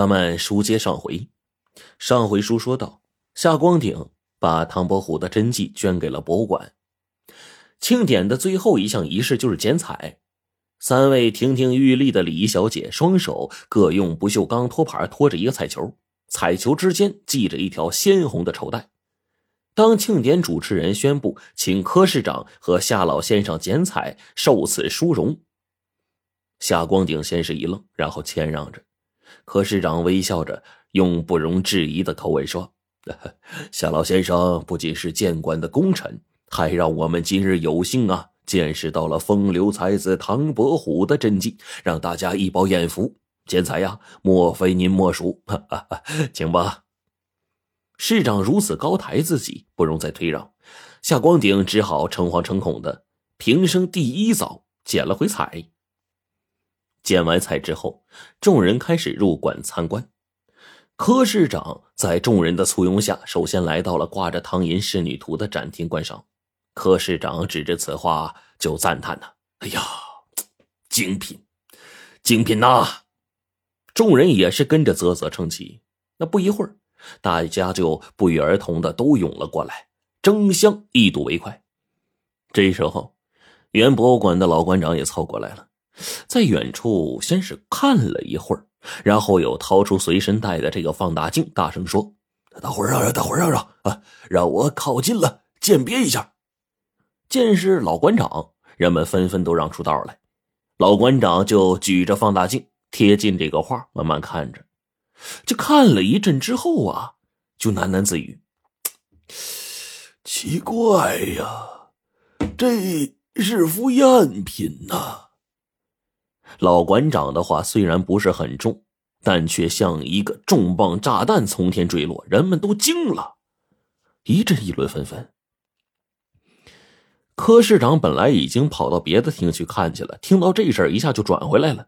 咱们书接上回，上回书说到，夏光鼎把唐伯虎的真迹捐给了博物馆。庆典的最后一项仪式就是剪彩，三位亭亭玉立的礼仪小姐双手各用不锈钢托盘托着一个彩球，彩球之间系着一条鲜红的绸带。当庆典主持人宣布请柯市长和夏老先生剪彩受此殊荣，夏光鼎先是一愣，然后谦让着。柯市长微笑着，用不容置疑的口吻说：“夏老先生不仅是谏官的功臣，还让我们今日有幸啊，见识到了风流才子唐伯虎的真迹，让大家一饱眼福。剪彩呀，莫非您莫属？请吧。”市长如此高抬自己，不容再推让，夏光鼎只好诚惶诚恐的平生第一遭剪了回彩。捡完菜之后，众人开始入馆参观。柯市长在众人的簇拥下，首先来到了挂着唐寅仕女图的展厅观赏。柯市长指着此画就赞叹呐：“哎呀，精品，精品呐！”众人也是跟着啧啧称奇。那不一会儿，大家就不约而同的都涌了过来，争相一睹为快。这时候，原博物馆的老馆长也凑过来了。在远处先是看了一会儿，然后又掏出随身带的这个放大镜，大声说：“大伙让让，大伙让让啊，让我靠近了鉴别一下。”见是老馆长，人们纷纷都让出道来。老馆长就举着放大镜贴近这个画，慢慢看着。这看了一阵之后啊，就喃喃自语：“奇怪呀，这是幅赝品呐。”老馆长的话虽然不是很重，但却像一个重磅炸弹从天坠落，人们都惊了，一阵议论纷纷。柯市长本来已经跑到别的厅去看去了，听到这事儿，一下就转回来了，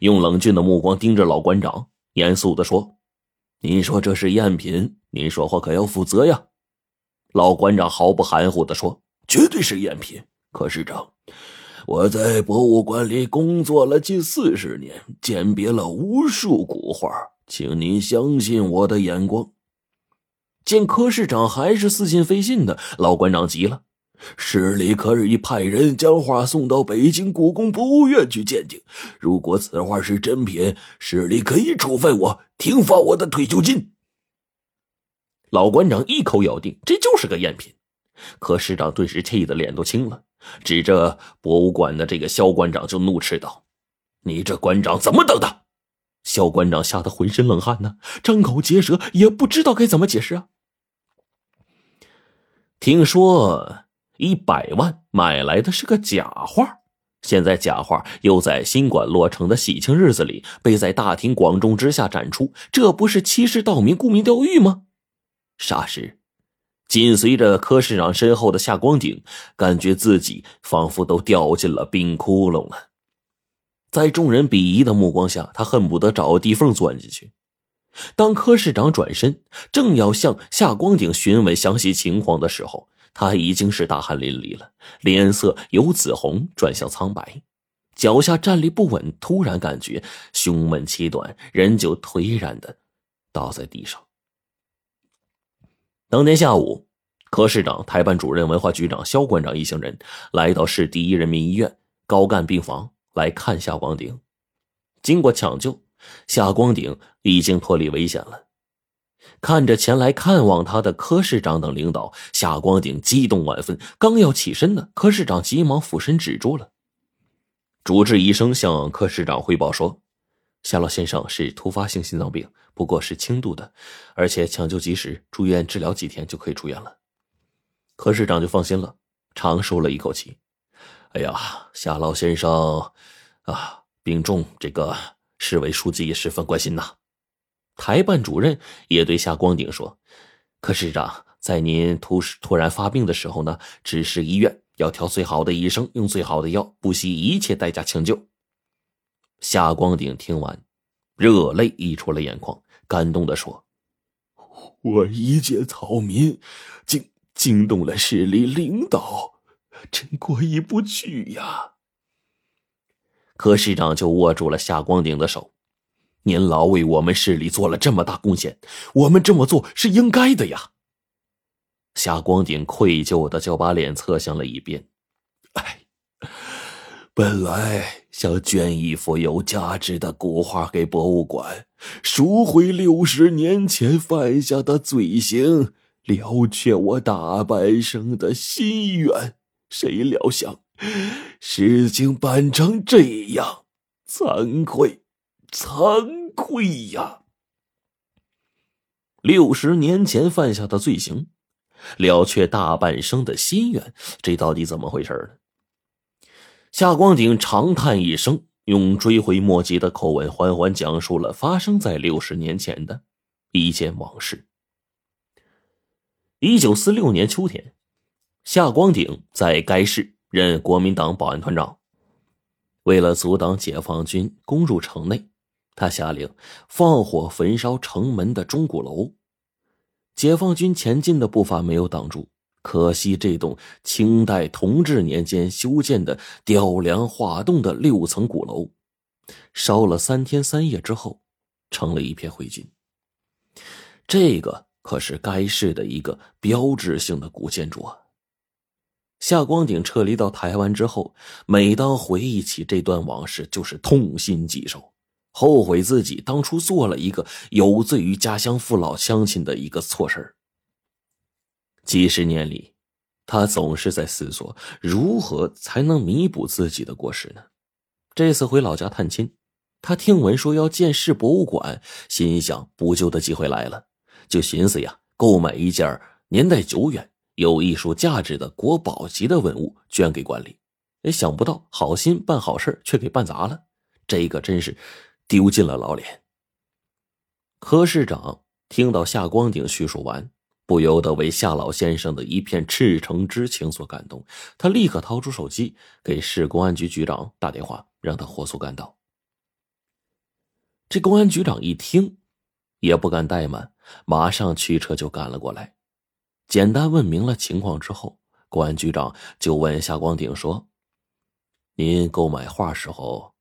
用冷峻的目光盯着老馆长，严肃的说：“您说这是赝品，您说话可要负责呀。”老馆长毫不含糊的说：“绝对是赝品，柯市长。”我在博物馆里工作了近四十年，鉴别了无数古画，请您相信我的眼光。见柯市长还是似信非信的，老馆长急了：“市里可以派人将画送到北京故宫博物院去鉴定。如果此画是真品，市里可以处分我，停发我的退休金。”老馆长一口咬定这就是个赝品，柯市长顿时气得脸都青了。指着博物馆的这个肖馆长就怒斥道：“你这馆长怎么当的？”肖馆长吓得浑身冷汗呢，张口结舌，也不知道该怎么解释啊。听说一百万买来的是个假画，现在假画又在新馆落成的喜庆日子里被在大庭广众之下展出，这不是欺世盗名、沽名钓誉吗？霎时。紧随着柯市长身后的夏光景，感觉自己仿佛都掉进了冰窟窿了。在众人鄙夷的目光下，他恨不得找个地缝钻进去。当柯市长转身，正要向夏光景询问详细情况的时候，他已经是大汗淋漓了，脸色由紫红转向苍白，脚下站立不稳，突然感觉胸闷气短，人就颓然的倒在地上。当天下午，柯市长、台办主任、文化局长肖馆长一行人来到市第一人民医院高干病房来看夏光鼎。经过抢救，夏光鼎已经脱离危险了。看着前来看望他的柯市长等领导，夏光鼎激动万分，刚要起身呢，柯市长急忙俯身止住了。主治医生向柯市长汇报说。夏老先生是突发性心脏病，不过是轻度的，而且抢救及时，住院治疗几天就可以出院了。柯市长就放心了，长舒了一口气。哎呀，夏老先生啊，病重，这个市委书记也十分关心呐。台办主任也对夏光鼎说：“柯市长，在您突突然发病的时候呢，指示医院要挑最好的医生，用最好的药，不惜一切代价抢救。”夏光鼎听完，热泪溢出了眼眶，感动的说：“我一介草民，惊惊动了市里领导，真过意不去呀。”柯市长就握住了夏光鼎的手，您老为我们市里做了这么大贡献，我们这么做是应该的呀。夏光鼎愧疚的就把脸侧向了一边。哎，本来想捐一幅有价值的古画给博物馆，赎回六十年前犯下的罪行，了却我大半生的心愿。谁料想，事情办成这样，惭愧，惭愧呀！六十年前犯下的罪行。了却大半生的心愿，这到底怎么回事呢？夏光鼎长叹一声，用追悔莫及的口吻缓缓讲述了发生在六十年前的一件往事。一九四六年秋天，夏光鼎在该市任国民党保安团长。为了阻挡解放军攻入城内，他下令放火焚烧城门的钟鼓楼。解放军前进的步伐没有挡住，可惜这栋清代同治年间修建的雕梁画栋的六层鼓楼，烧了三天三夜之后，成了一片灰烬。这个可是该市的一个标志性的古建筑啊。夏光鼎撤离到台湾之后，每当回忆起这段往事，就是痛心疾首。后悔自己当初做了一个有罪于家乡父老乡亲的一个错事几十年里，他总是在思索如何才能弥补自己的过失呢？这次回老家探亲，他听闻说要建市博物馆，心想补救的机会来了，就寻思呀，购买一件年代久远、有艺术价值的国宝级的文物捐给馆里。也想不到好心办好事却给办砸了，这个真是。丢尽了老脸。柯市长听到夏光鼎叙述完，不由得为夏老先生的一片赤诚之情所感动。他立刻掏出手机给市公安局局长打电话，让他火速赶到。这公安局长一听，也不敢怠慢，马上驱车就赶了过来。简单问明了情况之后，公安局长就问夏光鼎说：“您购买画时候？”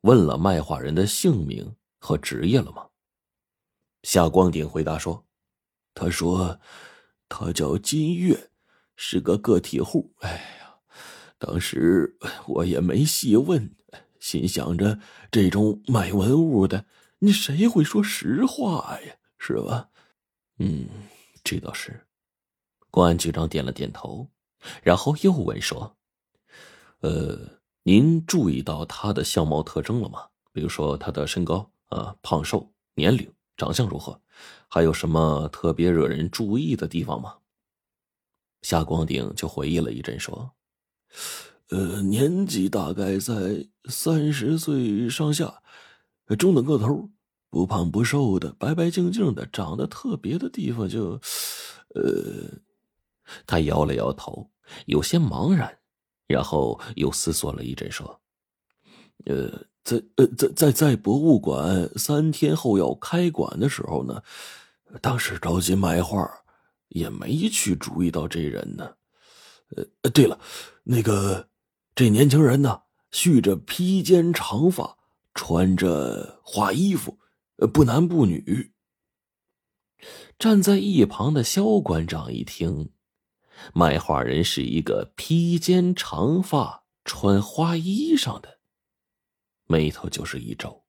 问了卖画人的姓名和职业了吗？夏光鼎回答说：“他说他叫金月，是个个体户。哎呀，当时我也没细问，心想着这种卖文物的，你谁会说实话呀？是吧？嗯，这倒是。”公安局长点了点头，然后又问说：“呃。”您注意到他的相貌特征了吗？比如说他的身高啊、胖瘦、年龄、长相如何，还有什么特别惹人注意的地方吗？夏光鼎就回忆了一阵，说：“呃，年纪大概在三十岁上下，中等个头，不胖不瘦的，白白净净的，长得特别的地方就……呃，他摇了摇头，有些茫然。”然后又思索了一阵，说：“呃，在呃在在在博物馆三天后要开馆的时候呢，当时着急卖画，也没去注意到这人呢。呃，对了，那个这年轻人呢，蓄着披肩长发，穿着花衣服，不男不女。”站在一旁的肖馆长一听。卖画人是一个披肩长发、穿花衣裳的，眉头就是一皱。